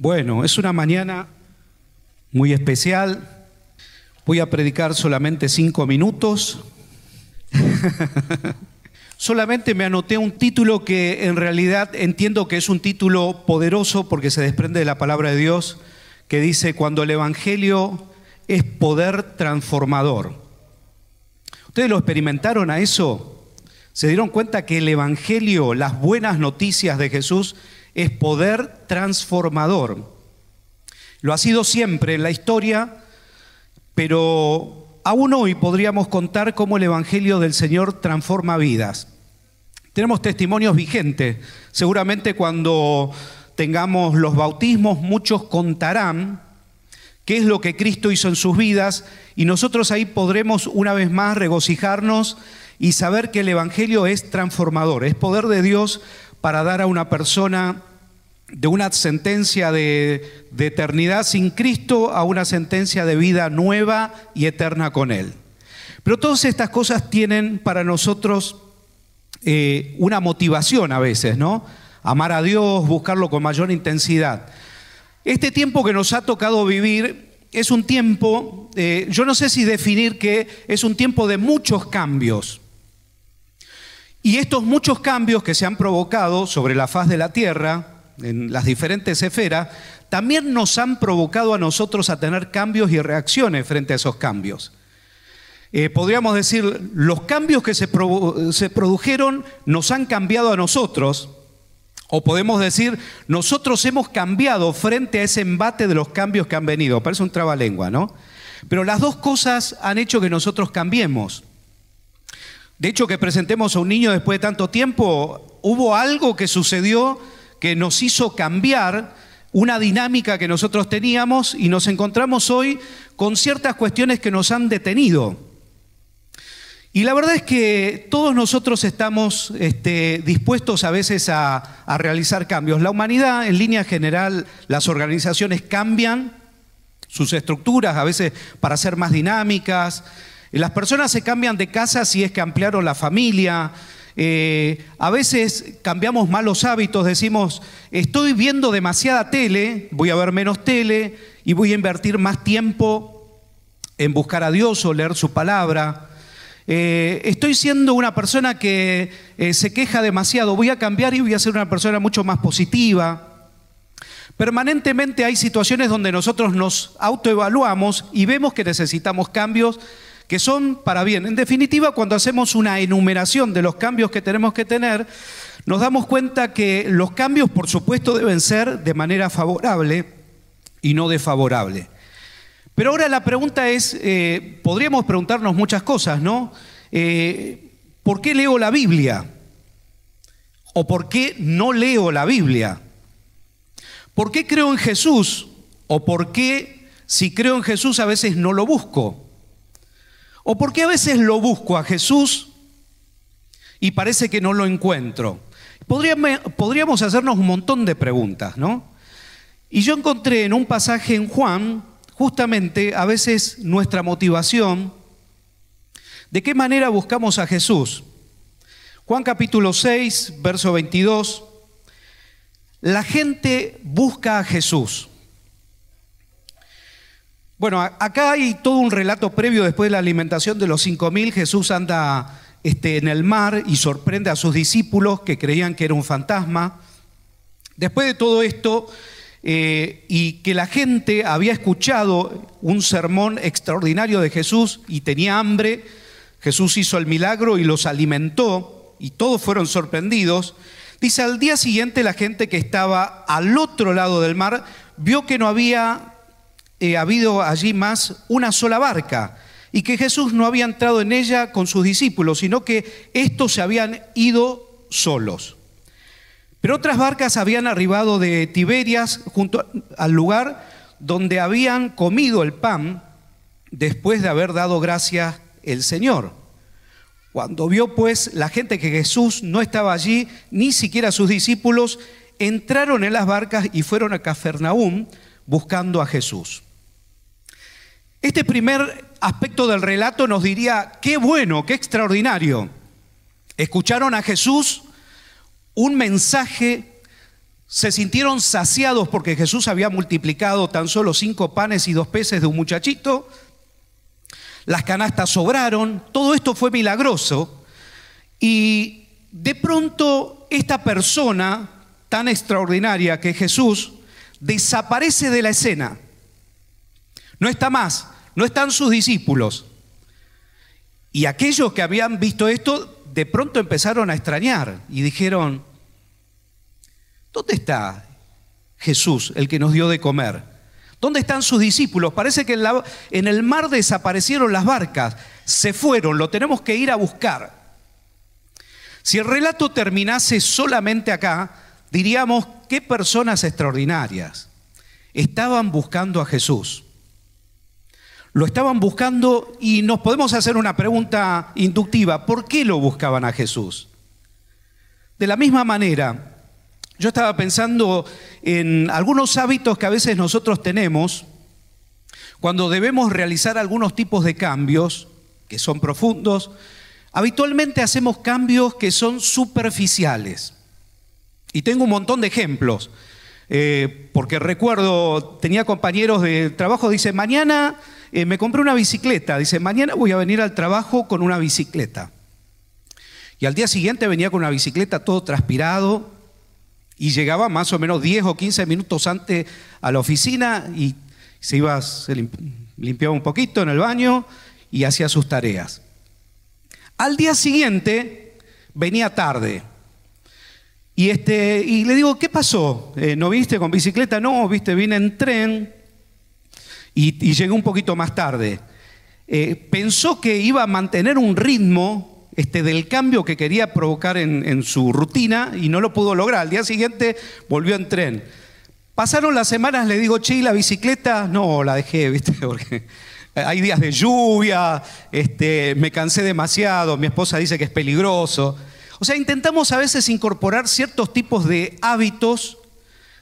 Bueno, es una mañana muy especial. Voy a predicar solamente cinco minutos. solamente me anoté un título que en realidad entiendo que es un título poderoso porque se desprende de la palabra de Dios, que dice, cuando el Evangelio es poder transformador. ¿Ustedes lo experimentaron a eso? ¿Se dieron cuenta que el Evangelio, las buenas noticias de Jesús, es poder transformador. Lo ha sido siempre en la historia, pero aún hoy podríamos contar cómo el Evangelio del Señor transforma vidas. Tenemos testimonios vigentes. Seguramente cuando tengamos los bautismos, muchos contarán qué es lo que Cristo hizo en sus vidas y nosotros ahí podremos una vez más regocijarnos y saber que el Evangelio es transformador, es poder de Dios para dar a una persona de una sentencia de, eternidad sin Cristo a una sentencia de vida nueva y eterna con Él. Pero todas estas cosas tienen para nosotros eh, una motivación a veces, ¿no? Amar a Dios, buscarlo con mayor intensidad. Este tiempo que nos ha tocado vivir es un tiempo, eh, yo no sé si definir que es un tiempo de muchos cambios. Y estos muchos cambios que se han provocado sobre la faz de la tierra, en las diferentes esferas, también nos han provocado a nosotros a tener cambios y reacciones frente a esos cambios. Eh, podríamos decir, los cambios que se, se produjeron nos han cambiado a nosotros, o podemos decir, nosotros hemos cambiado frente a ese embate de los cambios que han venido. Parece un trabalengua, ¿no? Pero las dos cosas han hecho que nosotros cambiemos. De hecho, que presentemos a un niño después de tanto tiempo, hubo algo que sucedió que nos hizo cambiar una dinámica que nosotros teníamos y nos encontramos hoy con ciertas cuestiones que nos han detenido. Y la verdad es que todos nosotros estamos este, dispuestos a veces a, a realizar cambios. La humanidad, en línea general, las organizaciones cambian sus estructuras, a veces para ser más dinámicas, las personas se cambian de casa si es que ampliaron la familia. Eh, a veces cambiamos malos hábitos, decimos, estoy viendo demasiada tele, voy a ver menos tele y voy a invertir más tiempo en buscar a Dios o leer su palabra. Eh, estoy siendo una persona que eh, se queja demasiado, voy a cambiar y voy a ser una persona mucho más positiva. Permanentemente hay situaciones donde nosotros nos autoevaluamos y vemos que necesitamos cambios que son para bien. En definitiva, cuando hacemos una enumeración de los cambios que tenemos que tener, nos damos cuenta que los cambios, por supuesto, deben ser de manera favorable y no desfavorable. Pero ahora la pregunta es, eh, podríamos preguntarnos muchas cosas, ¿no? Eh, ¿Por qué leo la Biblia? ¿O por qué no leo la Biblia? ¿Por qué creo en Jesús? ¿O por qué si creo en Jesús a veces no lo busco? ¿O por qué a veces lo busco a Jesús y parece que no lo encuentro? Podríamos hacernos un montón de preguntas, ¿no? Y yo encontré en un pasaje en Juan, justamente a veces nuestra motivación, de qué manera buscamos a Jesús. Juan capítulo 6, verso 22, la gente busca a Jesús. Bueno, acá hay todo un relato previo después de la alimentación de los cinco mil. Jesús anda este, en el mar y sorprende a sus discípulos que creían que era un fantasma. Después de todo esto, eh, y que la gente había escuchado un sermón extraordinario de Jesús y tenía hambre, Jesús hizo el milagro y los alimentó y todos fueron sorprendidos. Dice, al día siguiente la gente que estaba al otro lado del mar vio que no había eh, habido allí más una sola barca y que Jesús no había entrado en ella con sus discípulos, sino que estos se habían ido solos. Pero otras barcas habían arribado de Tiberias junto al lugar donde habían comido el pan después de haber dado gracias el Señor. Cuando vio pues la gente que Jesús no estaba allí, ni siquiera sus discípulos, entraron en las barcas y fueron a Cafarnaúm buscando a Jesús. Este primer aspecto del relato nos diría, qué bueno, qué extraordinario. Escucharon a Jesús un mensaje se sintieron saciados porque Jesús había multiplicado tan solo cinco panes y dos peces de un muchachito. Las canastas sobraron. Todo esto fue milagroso. Y de pronto esta persona tan extraordinaria que Jesús desaparece de la escena. No está más, no están sus discípulos. Y aquellos que habían visto esto, de pronto empezaron a extrañar y dijeron, ¿Dónde está Jesús, el que nos dio de comer? ¿Dónde están sus discípulos? Parece que en, el mar desaparecieron las barcas, se fueron, lo tenemos que ir a buscar. Si el relato terminase solamente acá, diríamos, qué personas extraordinarias. Estaban buscando a Jesús. Lo estaban buscando y nos podemos hacer una pregunta inductiva. ¿Por qué lo buscaban a Jesús? De la misma manera, yo estaba pensando en algunos hábitos que a veces nosotros tenemos cuando debemos realizar algunos tipos de cambios que son profundos. Habitualmente hacemos cambios que son superficiales. Y tengo un montón de ejemplos. Eh, porque recuerdo, tenía compañeros de trabajo, dice, mañana eh, me compré una bicicleta, dice, mañana voy a venir al trabajo con una bicicleta. Y al día siguiente venía con una bicicleta todo transpirado, y llegaba más o menos 10 o 15 minutos antes a la oficina y se iba, se limpiaba un poquito en el baño y hacía sus tareas. Al día siguiente venía tarde. Y, este, y le digo, ¿qué pasó? Eh, ¿No viste con bicicleta? No, viste, vine en tren y, llegué un poquito más tarde. Eh, pensó que iba a mantener un ritmo este, del cambio que quería provocar en, su rutina y no lo pudo lograr. Al día siguiente volvió en tren. Pasaron las semanas, le digo, che, la bicicleta? No, la dejé, ¿viste? Porque hay días de lluvia, este, me cansé demasiado, mi esposa dice que es peligroso. O sea, intentamos a veces incorporar ciertos tipos de hábitos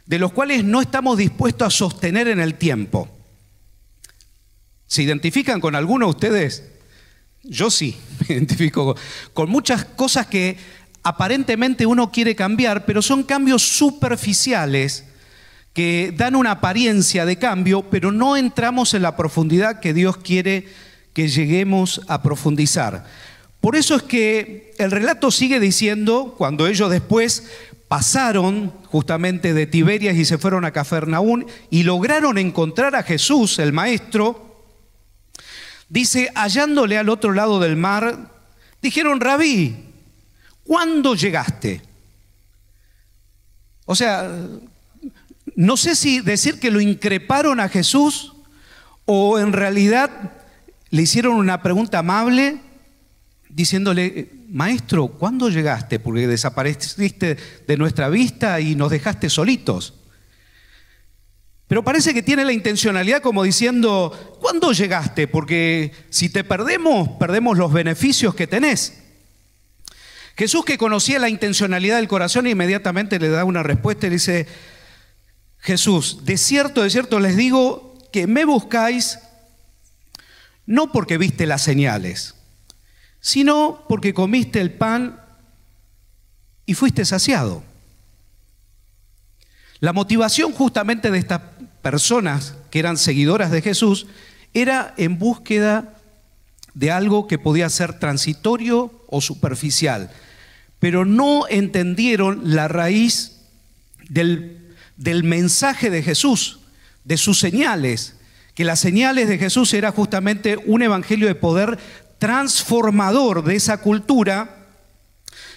de los cuales no estamos dispuestos a sostener en el tiempo. ¿Se identifican con alguno de ustedes? Yo sí, me identifico con muchas cosas que aparentemente uno quiere cambiar, pero son cambios superficiales que dan una apariencia de cambio, pero no entramos en la profundidad que Dios quiere que lleguemos a profundizar. Por eso es que el relato sigue diciendo, cuando ellos después pasaron justamente de Tiberias y se fueron a Cafarnaún y lograron encontrar a Jesús, el maestro, Dice, hallándole al otro lado del mar, dijeron, rabí, ¿cuándo llegaste? O sea, no sé si decir que lo increparon a Jesús o en realidad le hicieron una pregunta amable diciéndole, maestro, ¿cuándo llegaste? Porque desapareciste de nuestra vista y nos dejaste solitos. Pero parece que tiene la intencionalidad como diciendo, ¿cuándo llegaste? Porque si te perdemos, perdemos los beneficios que tenés. Jesús que conocía la intencionalidad del corazón inmediatamente le da una respuesta y le dice, Jesús, de cierto, de cierto les digo que me buscáis no porque viste las señales, sino porque comiste el pan y fuiste saciado. La motivación justamente de estas personas que eran seguidoras de Jesús era en búsqueda de algo que podía ser transitorio o superficial, pero no entendieron la raíz del, del mensaje de Jesús, de sus señales, que las señales de Jesús era justamente un evangelio de poder transformador de esa cultura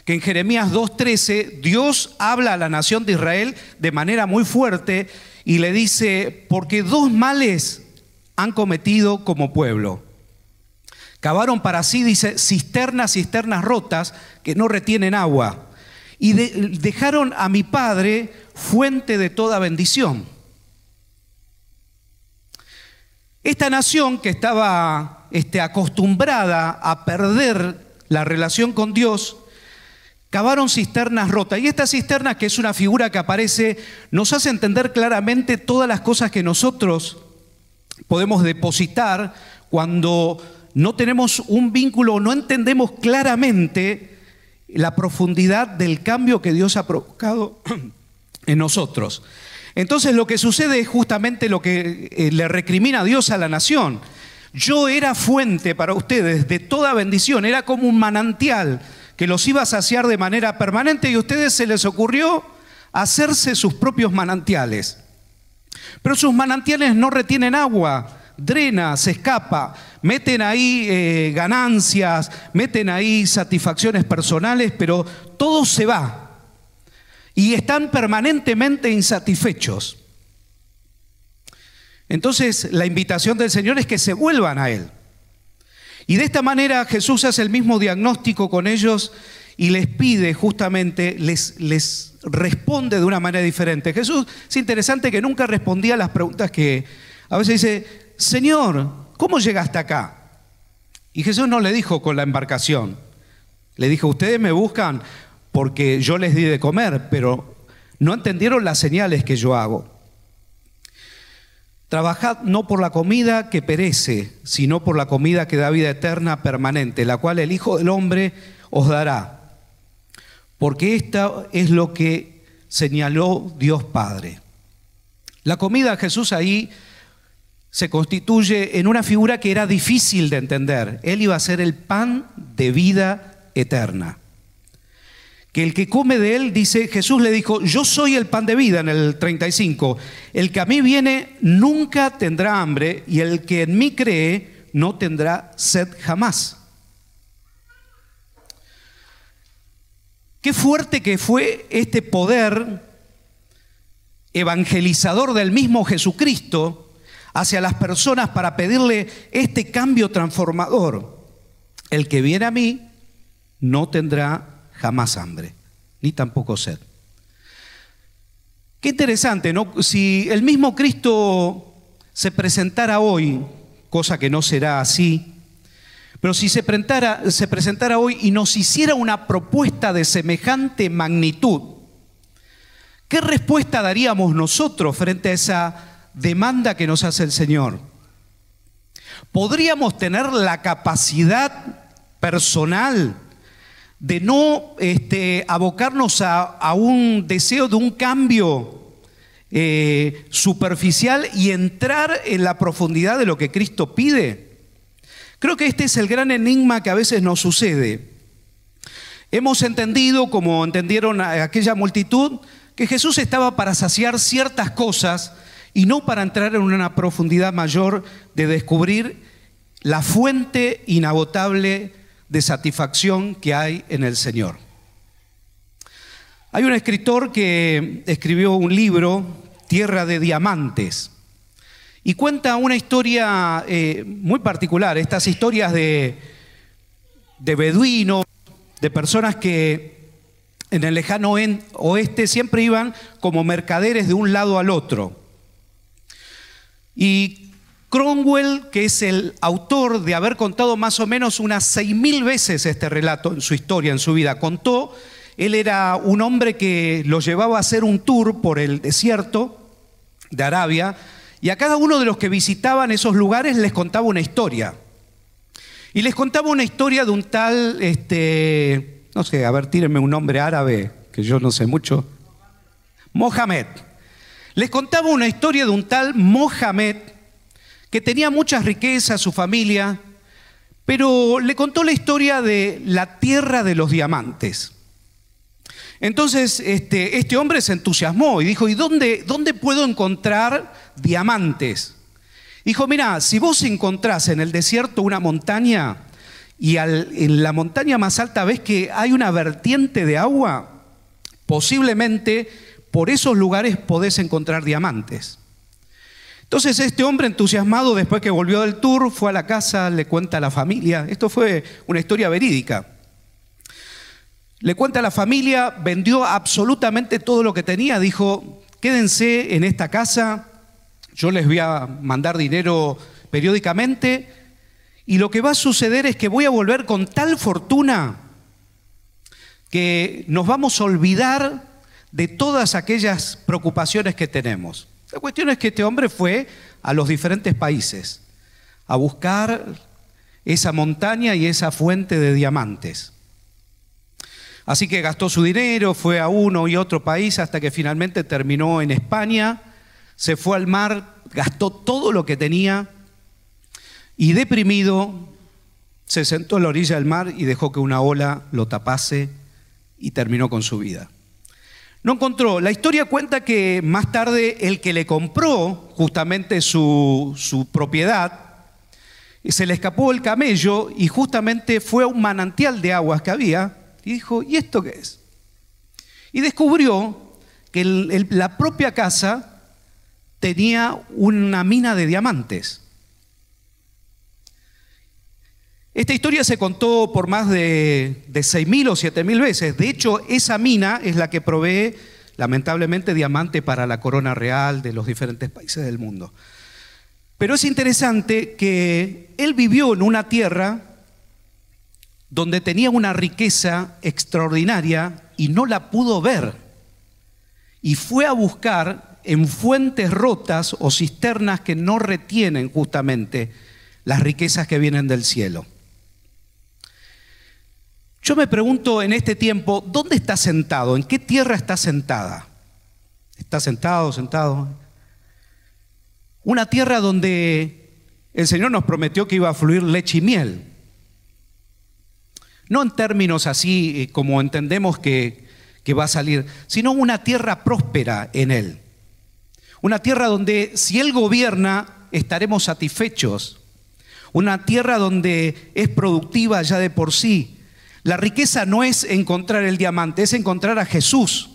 que en Jeremías 2.13 Dios habla a la nación de Israel de manera muy fuerte y le dice, porque dos males han cometido como pueblo. Cavaron para sí, dice, cisternas, cisternas rotas que no retienen agua. Y dejaron a mi padre fuente de toda bendición. Esta nación que estaba este, acostumbrada a perder la relación con Dios, Cavaron cisternas rotas. Y esta cisterna, que es una figura que aparece, nos hace entender claramente todas las cosas que nosotros podemos depositar cuando no tenemos un vínculo, no entendemos claramente la profundidad del cambio que Dios ha provocado en nosotros. Entonces lo que sucede es justamente lo que eh, le recrimina a Dios a la nación. Yo era fuente para ustedes de toda bendición, era como un manantial que los iba a saciar de manera permanente y a ustedes se les ocurrió hacerse sus propios manantiales. Pero sus manantiales no retienen agua, drena, se escapa, meten ahí eh, ganancias, meten ahí satisfacciones personales, pero todo se va y están permanentemente insatisfechos. Entonces la invitación del Señor es que se vuelvan a Él. Y de esta manera Jesús hace el mismo diagnóstico con ellos y les pide justamente, les, les responde de una manera diferente. Jesús es interesante que nunca respondía a las preguntas que a veces dice, Señor, ¿cómo llegaste acá? Y Jesús no le dijo con la embarcación, le dijo, ustedes me buscan porque yo les di de comer, pero no entendieron las señales que yo hago. Trabajad no por la comida que perece, sino por la comida que da vida eterna permanente, la cual el Hijo del Hombre os dará. Porque esta es lo que señaló Dios Padre. La comida Jesús ahí se constituye en una figura que era difícil de entender. Él iba a ser el pan de vida eterna que el que come de él, dice, Jesús le dijo, yo soy el pan de vida en el 35, el que a mí viene nunca tendrá hambre y el que en mí cree no tendrá sed jamás. Qué fuerte que fue este poder evangelizador del mismo Jesucristo hacia las personas para pedirle este cambio transformador. El que viene a mí no tendrá jamás hambre, ni tampoco sed. Qué interesante, ¿no? Si el mismo Cristo se presentara hoy, cosa que no será así, pero si se presentara, se presentara hoy y nos hiciera una propuesta de semejante magnitud, ¿qué respuesta daríamos nosotros frente a esa demanda que nos hace el Señor? ¿Podríamos tener la capacidad personal de no este, abocarnos a, un deseo de un cambio eh, superficial y entrar en la profundidad de lo que Cristo pide. Creo que este es el gran enigma que a veces nos sucede. Hemos entendido, como entendieron aquella multitud, que Jesús estaba para saciar ciertas cosas y no para entrar en una profundidad mayor de descubrir la fuente inagotable de satisfacción que hay en el Señor. Hay un escritor que escribió un libro, Tierra de Diamantes, y cuenta una historia eh, muy particular, estas historias de, de beduinos, de personas que en el lejano oeste siempre iban como mercaderes de un lado al otro. Y Cromwell, que es el autor de haber contado más o menos unas seis mil veces este relato en su historia, en su vida, contó, él era un hombre que lo llevaba a hacer un tour por el desierto de Arabia y a cada uno de los que visitaban esos lugares les contaba una historia. Y les contaba una historia de un tal, este, no sé, a ver, tírenme un nombre árabe, que yo no sé mucho. Mohamed. Les contaba una historia de un tal Mohamed que tenía muchas riquezas, su familia, pero le contó la historia de la tierra de los diamantes. Entonces este, este hombre se entusiasmó y dijo, ¿y dónde, puedo encontrar diamantes? Dijo, mira, si vos encontrás en el desierto una montaña y en la montaña más alta ves que hay una vertiente de agua, posiblemente por esos lugares podés encontrar diamantes. Entonces este hombre entusiasmado, después que volvió del tour, fue a la casa, le cuenta a la familia, esto fue una historia verídica. Le cuenta a la familia, vendió absolutamente todo lo que tenía, dijo, quédense en esta casa, yo les voy a mandar dinero periódicamente y lo que va a suceder es que voy a volver con tal fortuna que nos vamos a olvidar de todas aquellas preocupaciones que tenemos. La cuestión es que este hombre fue a los diferentes países a buscar esa montaña y esa fuente de diamantes. Así que gastó su dinero, fue a uno y otro país hasta que finalmente terminó en España, se fue al mar, gastó todo lo que tenía y deprimido se sentó a la orilla del mar y dejó que una ola lo tapase y terminó con su vida. No encontró. La historia cuenta que más tarde el que le compró justamente su, su propiedad, se le escapó el camello y justamente fue a un manantial de aguas que había y dijo, ¿y esto qué es? Y descubrió que la propia casa tenía una mina de diamantes. Esta historia se contó por más de, de 6.000 o 7.000 veces. De hecho, esa mina es la que provee, lamentablemente, diamante para la corona real de los diferentes países del mundo. Pero es interesante que él vivió en una tierra donde tenía una riqueza extraordinaria y no la pudo ver. Y fue a buscar en fuentes rotas o cisternas que no retienen justamente las riquezas que vienen del cielo. Yo me pregunto en este tiempo, ¿dónde está sentado? ¿En qué tierra está sentada? ¿Está sentado, sentado? Una tierra donde el Señor nos prometió que iba a fluir leche y miel. No en términos así eh, como entendemos que, que va a salir, sino una tierra próspera en Él. Una tierra donde si Él gobierna estaremos satisfechos. Una tierra donde es productiva ya de por sí, la riqueza no es encontrar el diamante, es encontrar a Jesús,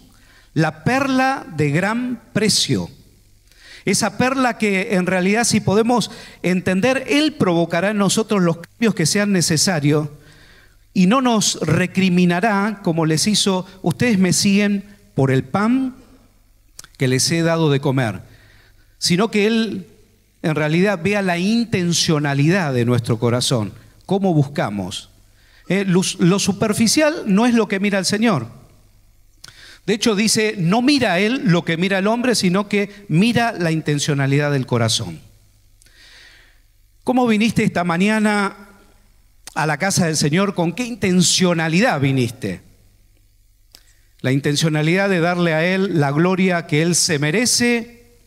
la perla de gran precio. Esa perla que en realidad si podemos entender, Él provocará en nosotros los cambios que sean necesarios y no nos recriminará como les hizo, ustedes me siguen por el pan que les he dado de comer, sino que Él en realidad vea la intencionalidad de nuestro corazón, cómo buscamos eh, lo, superficial no es lo que mira el Señor. De hecho, dice, no mira a Él lo que mira el hombre, sino que mira la intencionalidad del corazón. ¿Cómo viniste esta mañana a la casa del Señor? ¿Con qué intencionalidad viniste? La intencionalidad de darle a Él la gloria que Él se merece,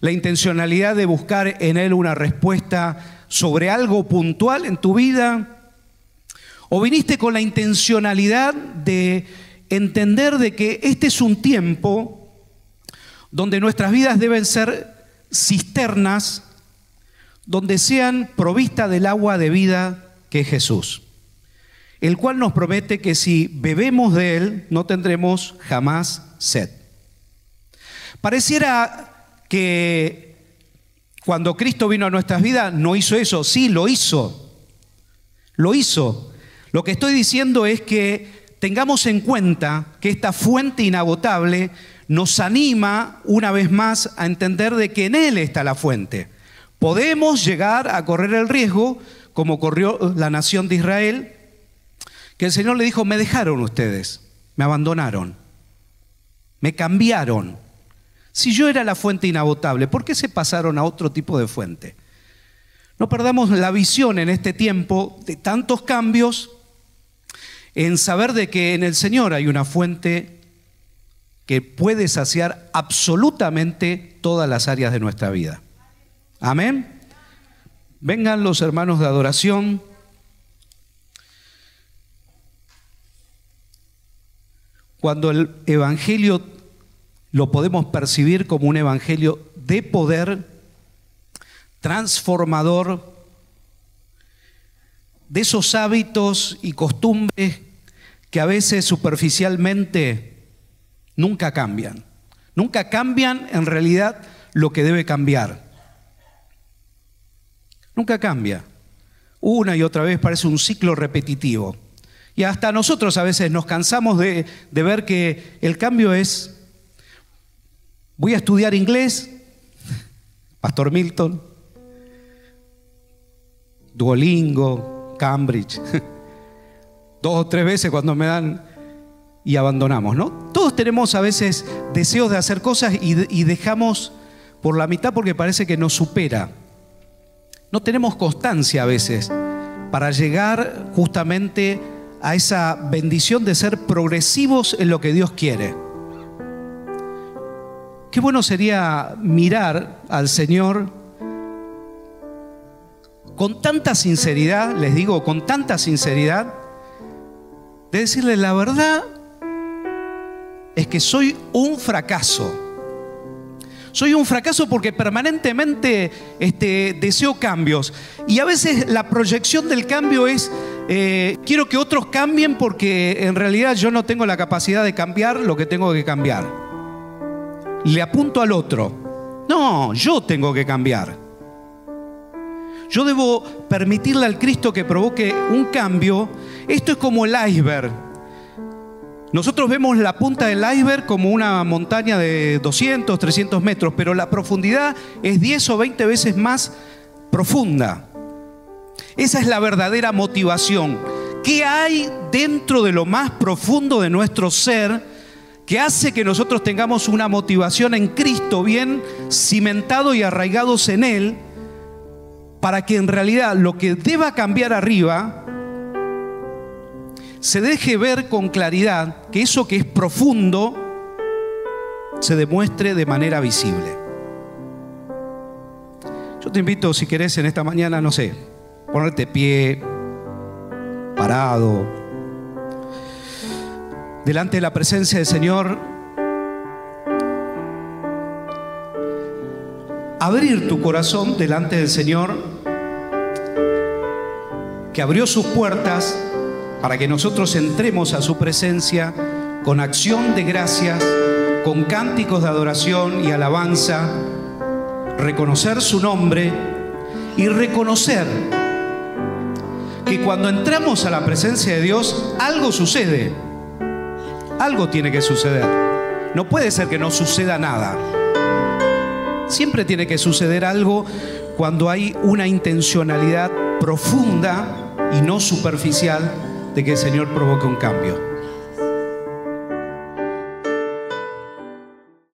la intencionalidad de buscar en Él una respuesta sobre algo puntual en tu vida, ¿O viniste con la intencionalidad de entender de que este es un tiempo donde nuestras vidas deben ser cisternas, donde sean provistas del agua de vida que es Jesús, el cual nos promete que si bebemos de Él no tendremos jamás sed. Pareciera que cuando Cristo vino a nuestras vidas no hizo eso, sí, lo hizo, lo hizo, lo que estoy diciendo es que tengamos en cuenta que esta fuente inagotable nos anima una vez más a entender de que en Él está la fuente. Podemos llegar a correr el riesgo, como corrió la nación de Israel, que el Señor le dijo, me dejaron ustedes, me abandonaron, me cambiaron. Si yo era la fuente inagotable, ¿por qué se pasaron a otro tipo de fuente? No perdamos la visión en este tiempo de tantos cambios en saber de que en el Señor hay una fuente que puede saciar absolutamente todas las áreas de nuestra vida. Amén. Vengan los hermanos de adoración. Cuando el Evangelio lo podemos percibir como un Evangelio de poder, transformador, de esos hábitos y costumbres que a veces superficialmente nunca cambian. Nunca cambian en realidad lo que debe cambiar. Nunca cambia. Una y otra vez parece un ciclo repetitivo. Y hasta nosotros a veces nos cansamos de, de ver que el cambio es, voy a estudiar inglés, Pastor Milton, Duolingo, Cambridge, dos o tres veces cuando me dan y abandonamos, ¿no? Todos tenemos a veces deseos de hacer cosas y, y dejamos por la mitad porque parece que nos supera. No tenemos constancia a veces para llegar justamente a esa bendición de ser progresivos en lo que Dios quiere. Qué bueno sería mirar al Señor con tanta sinceridad, les digo, con tanta sinceridad, de decirle la verdad es que soy un fracaso. Soy un fracaso porque permanentemente este, deseo cambios. Y a veces la proyección del cambio es, eh, quiero que otros cambien porque en realidad yo no tengo la capacidad de cambiar lo que tengo que cambiar. Le apunto al otro. No, yo tengo que cambiar. Yo debo permitirle al Cristo que provoque un cambio. Esto es como el iceberg. Nosotros vemos la punta del iceberg como una montaña de 200, 300 metros, pero la profundidad es 10 o 20 veces más profunda. Esa es la verdadera motivación. ¿Qué hay dentro de lo más profundo de nuestro ser que hace que nosotros tengamos una motivación en Cristo bien cimentado y arraigados en Él para que en realidad lo que deba cambiar arriba se deje ver con claridad que eso que es profundo se demuestre de manera visible. Yo te invito, si querés, en esta mañana, no sé, ponerte pie, parado, delante de la presencia del Señor, abrir tu corazón delante del Señor, que abrió sus puertas para que nosotros entremos a su presencia con acción de gracias, con cánticos de adoración y alabanza, reconocer su nombre y reconocer que cuando entramos a la presencia de Dios, algo sucede. Algo tiene que suceder. No puede ser que no suceda nada. Siempre tiene que suceder algo cuando hay una intencionalidad profunda y no superficial de que el Señor provoque un cambio.